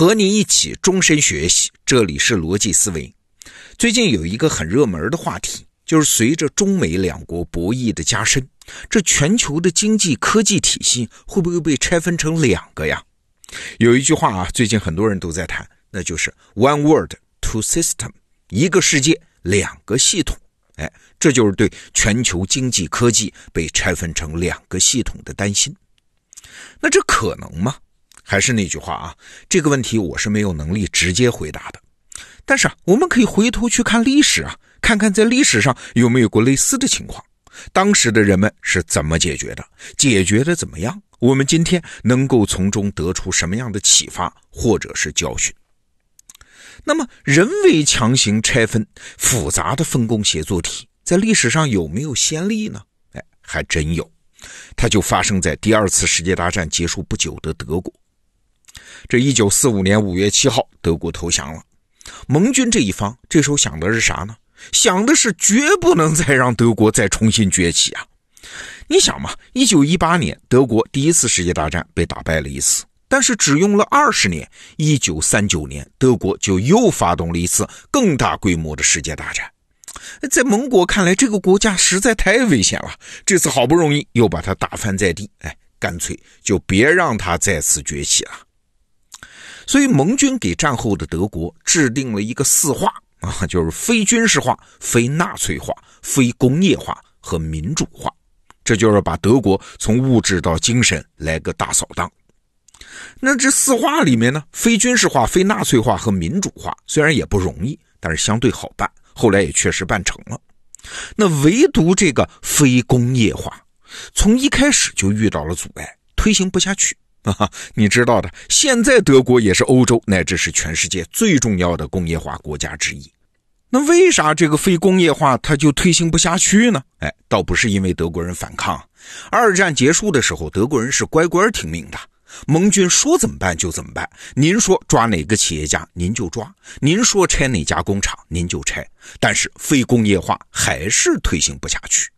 和你一起终身学习，这里是逻辑思维。最近有一个很热门的话题，就是随着中美两国博弈的加深，这全球的经济科技体系会不会被拆分成两个呀？有一句话啊，最近很多人都在谈，那就是 “one world, two system”，一个世界，两个系统。哎，这就是对全球经济科技被拆分成两个系统的担心。那这可能吗？还是那句话啊，这个问题我是没有能力直接回答的。但是啊，我们可以回头去看历史啊，看看在历史上有没有过类似的情况，当时的人们是怎么解决的，解决的怎么样？我们今天能够从中得出什么样的启发或者是教训？那么，人为强行拆分复杂的分工协作体，在历史上有没有先例呢？哎，还真有，它就发生在第二次世界大战结束不久的德国。这一九四五年五月七号，德国投降了。盟军这一方这时候想的是啥呢？想的是绝不能再让德国再重新崛起啊！你想嘛，一九一八年德国第一次世界大战被打败了一次，但是只用了二十年，一九三九年德国就又发动了一次更大规模的世界大战。在盟国看来，这个国家实在太危险了，这次好不容易又把它打翻在地，哎，干脆就别让它再次崛起了。所以，盟军给战后的德国制定了一个四化啊，就是非军事化、非纳粹化、非工业化和民主化。这就是把德国从物质到精神来个大扫荡。那这四化里面呢，非军事化、非纳粹化和民主化虽然也不容易，但是相对好办。后来也确实办成了。那唯独这个非工业化，从一开始就遇到了阻碍，推行不下去。啊，你知道的，现在德国也是欧洲乃至是全世界最重要的工业化国家之一。那为啥这个非工业化它就推行不下去呢？哎，倒不是因为德国人反抗。二战结束的时候，德国人是乖乖听命的，盟军说怎么办就怎么办。您说抓哪个企业家，您就抓；您说拆哪家工厂，您就拆。但是非工业化还是推行不下去。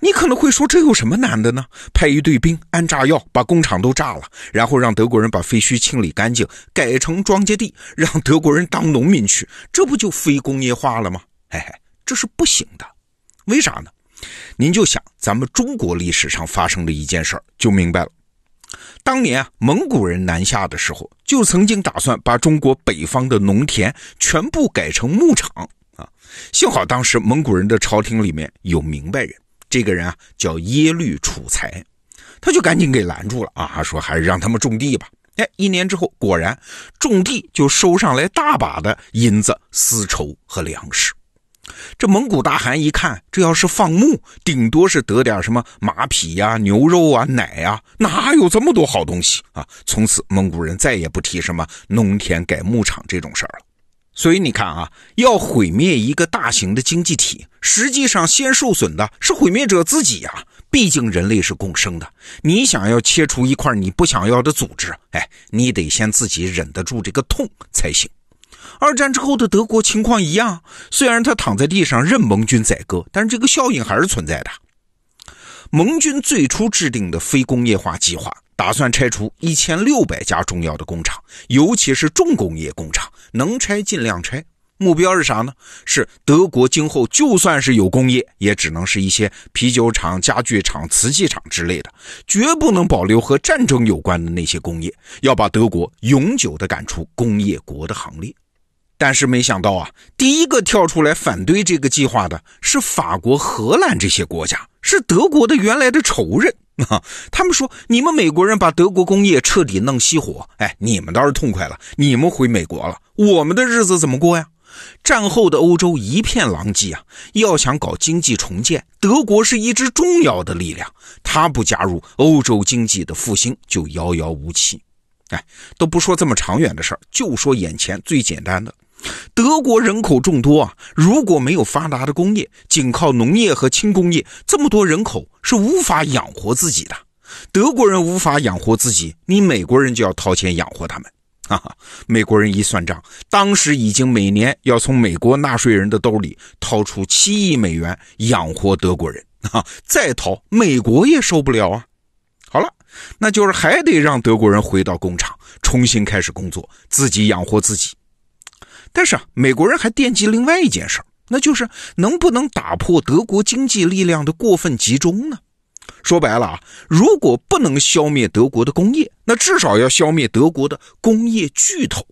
你可能会说，这有什么难的呢？派一队兵，安炸药，把工厂都炸了，然后让德国人把废墟清理干净，改成庄稼地，让德国人当农民去，这不就非工业化了吗？嘿嘿，这是不行的。为啥呢？您就想咱们中国历史上发生的一件事儿，就明白了。当年啊，蒙古人南下的时候，就曾经打算把中国北方的农田全部改成牧场啊。幸好当时蒙古人的朝廷里面有明白人。这个人啊叫耶律楚材，他就赶紧给拦住了啊，说还是让他们种地吧。哎，一年之后，果然种地就收上来大把的银子、丝绸和粮食。这蒙古大汗一看，这要是放牧，顶多是得点什么马匹呀、牛肉啊、奶呀，哪有这么多好东西啊？从此，蒙古人再也不提什么农田改牧场这种事儿了。所以你看啊，要毁灭一个大型的经济体，实际上先受损的是毁灭者自己呀。毕竟人类是共生的，你想要切除一块你不想要的组织，哎，你得先自己忍得住这个痛才行。二战之后的德国情况一样，虽然他躺在地上任盟军宰割，但是这个效应还是存在的。盟军最初制定的非工业化计划。打算拆除一千六百家重要的工厂，尤其是重工业工厂，能拆尽量拆。目标是啥呢？是德国今后就算是有工业，也只能是一些啤酒厂、家具厂、瓷器厂之类的，绝不能保留和战争有关的那些工业。要把德国永久的赶出工业国的行列。但是没想到啊，第一个跳出来反对这个计划的是法国、荷兰这些国家，是德国的原来的仇人。啊，他们说你们美国人把德国工业彻底弄熄火，哎，你们倒是痛快了，你们回美国了，我们的日子怎么过呀？战后的欧洲一片狼藉啊，要想搞经济重建，德国是一支重要的力量，他不加入，欧洲经济的复兴就遥遥无期。哎，都不说这么长远的事儿，就说眼前最简单的。德国人口众多啊，如果没有发达的工业，仅靠农业和轻工业，这么多人口是无法养活自己的。德国人无法养活自己，你美国人就要掏钱养活他们。哈哈，美国人一算账，当时已经每年要从美国纳税人的兜里掏出七亿美元养活德国人啊，再掏美国也受不了啊。好了，那就是还得让德国人回到工厂，重新开始工作，自己养活自己。但是啊，美国人还惦记另外一件事那就是能不能打破德国经济力量的过分集中呢？说白了啊，如果不能消灭德国的工业，那至少要消灭德国的工业巨头。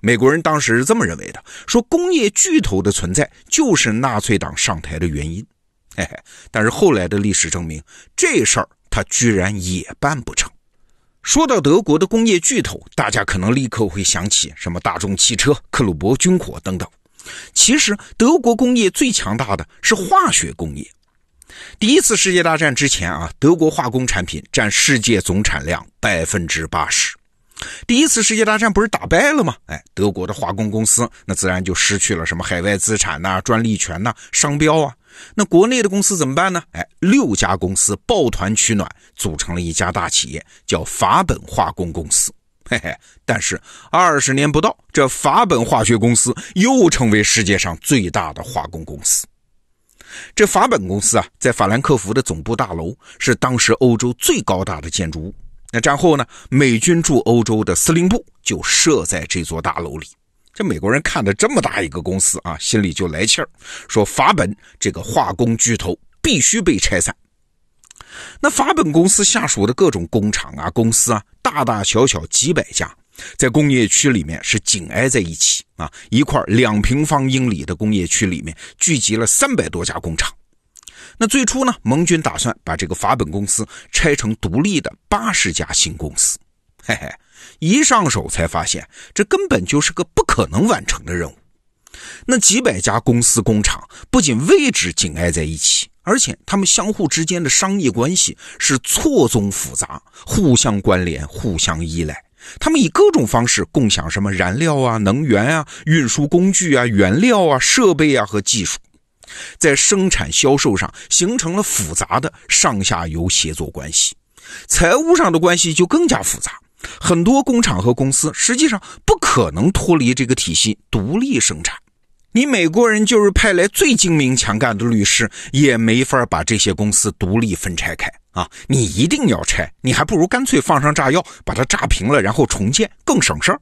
美国人当时是这么认为的，说工业巨头的存在就是纳粹党上台的原因。嘿嘿，但是后来的历史证明，这事儿他居然也办不成。说到德国的工业巨头，大家可能立刻会想起什么大众汽车、克鲁伯军火等等。其实，德国工业最强大的是化学工业。第一次世界大战之前啊，德国化工产品占世界总产量百分之八十。第一次世界大战不是打败了吗？哎，德国的化工公司那自然就失去了什么海外资产呐、专利权呐、商标啊。那国内的公司怎么办呢？哎，六家公司抱团取暖，组成了一家大企业，叫法本化工公司。嘿嘿，但是二十年不到，这法本化学公司又成为世界上最大的化工公司。这法本公司啊，在法兰克福的总部大楼是当时欧洲最高大的建筑物。那战后呢，美军驻欧洲的司令部就设在这座大楼里。这美国人看着这么大一个公司啊，心里就来气儿，说法本这个化工巨头必须被拆散。那法本公司下属的各种工厂啊、公司啊，大大小小几百家，在工业区里面是紧挨在一起啊，一块两平方英里的工业区里面聚集了三百多家工厂。那最初呢，盟军打算把这个法本公司拆成独立的八十家新公司，嘿嘿。一上手才发现，这根本就是个不可能完成的任务。那几百家公司工厂不仅位置紧挨在一起，而且他们相互之间的商业关系是错综复杂，互相关联、互相依赖。他们以各种方式共享什么燃料啊、能源啊、运输工具啊、原料啊、设备啊和技术，在生产销售上形成了复杂的上下游协作关系。财务上的关系就更加复杂。很多工厂和公司实际上不可能脱离这个体系独立生产。你美国人就是派来最精明强干的律师，也没法把这些公司独立分拆开啊！你一定要拆，你还不如干脆放上炸药，把它炸平了，然后重建，更省事儿。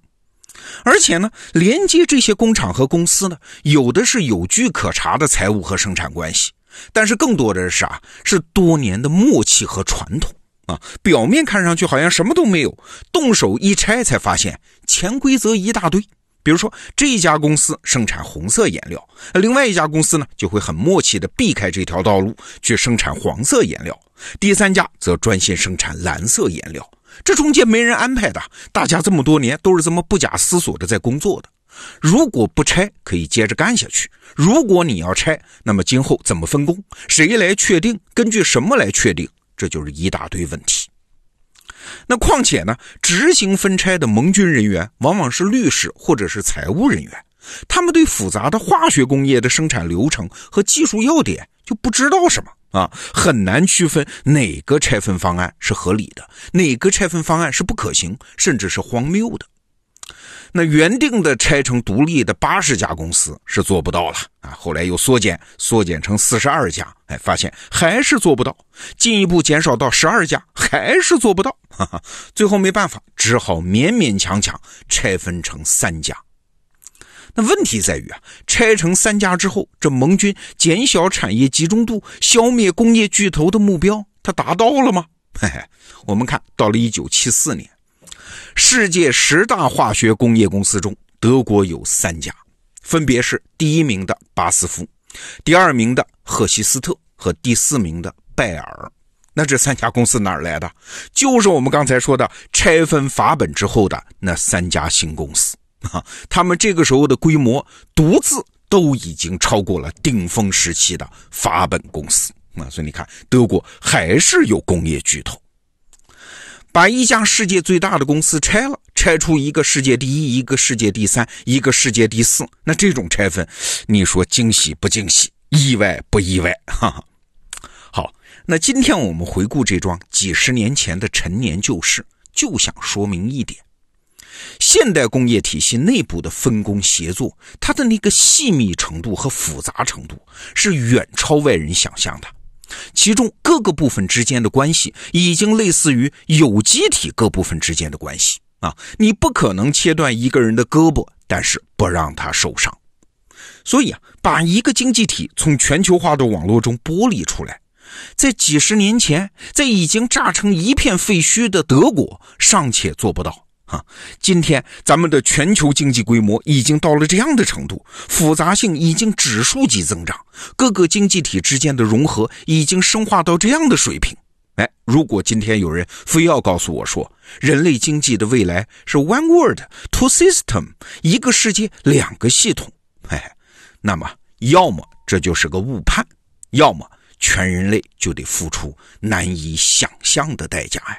而且呢，连接这些工厂和公司呢，有的是有据可查的财务和生产关系，但是更多的是啥？是多年的默契和传统。啊，表面看上去好像什么都没有，动手一拆才发现潜规则一大堆。比如说，这一家公司生产红色颜料，另外一家公司呢就会很默契的避开这条道路去生产黄色颜料，第三家则专心生产蓝色颜料。这中间没人安排的，大家这么多年都是这么不假思索的在工作的。如果不拆，可以接着干下去；如果你要拆，那么今后怎么分工？谁来确定？根据什么来确定？这就是一大堆问题。那况且呢，执行分拆的盟军人员往往是律师或者是财务人员，他们对复杂的化学工业的生产流程和技术要点就不知道什么啊，很难区分哪个拆分方案是合理的，哪个拆分方案是不可行，甚至是荒谬的。那原定的拆成独立的八十家公司是做不到了啊，后来又缩减，缩减成四十二家，哎，发现还是做不到，进一步减少到十二家，还是做不到，哈哈，最后没办法，只好勉勉强强拆分成三家。那问题在于啊，拆成三家之后，这盟军减小产业集中度、消灭工业巨头的目标，它达到了吗？嘿嘿，我们看到了一九七四年。世界十大化学工业公司中，德国有三家，分别是第一名的巴斯夫，第二名的赫希斯特和第四名的拜尔。那这三家公司哪儿来的？就是我们刚才说的拆分法本之后的那三家新公司啊。他们这个时候的规模，独自都已经超过了顶峰时期的法本公司啊。所以你看，德国还是有工业巨头。把一家世界最大的公司拆了，拆出一个世界第一，一个世界第三，一个世界第四。那这种拆分，你说惊喜不惊喜？意外不意外？哈哈。好，那今天我们回顾这桩几十年前的陈年旧事，就想说明一点：现代工业体系内部的分工协作，它的那个细密程度和复杂程度，是远超外人想象的。其中各个部分之间的关系已经类似于有机体各部分之间的关系啊！你不可能切断一个人的胳膊，但是不让他受伤。所以啊，把一个经济体从全球化的网络中剥离出来，在几十年前，在已经炸成一片废墟的德国尚且做不到。啊，今天咱们的全球经济规模已经到了这样的程度，复杂性已经指数级增长，各个经济体之间的融合已经深化到这样的水平。哎，如果今天有人非要告诉我说，人类经济的未来是 one world two system，一个世界两个系统，哎，那么要么这就是个误判，要么全人类就得付出难以想象的代价呀。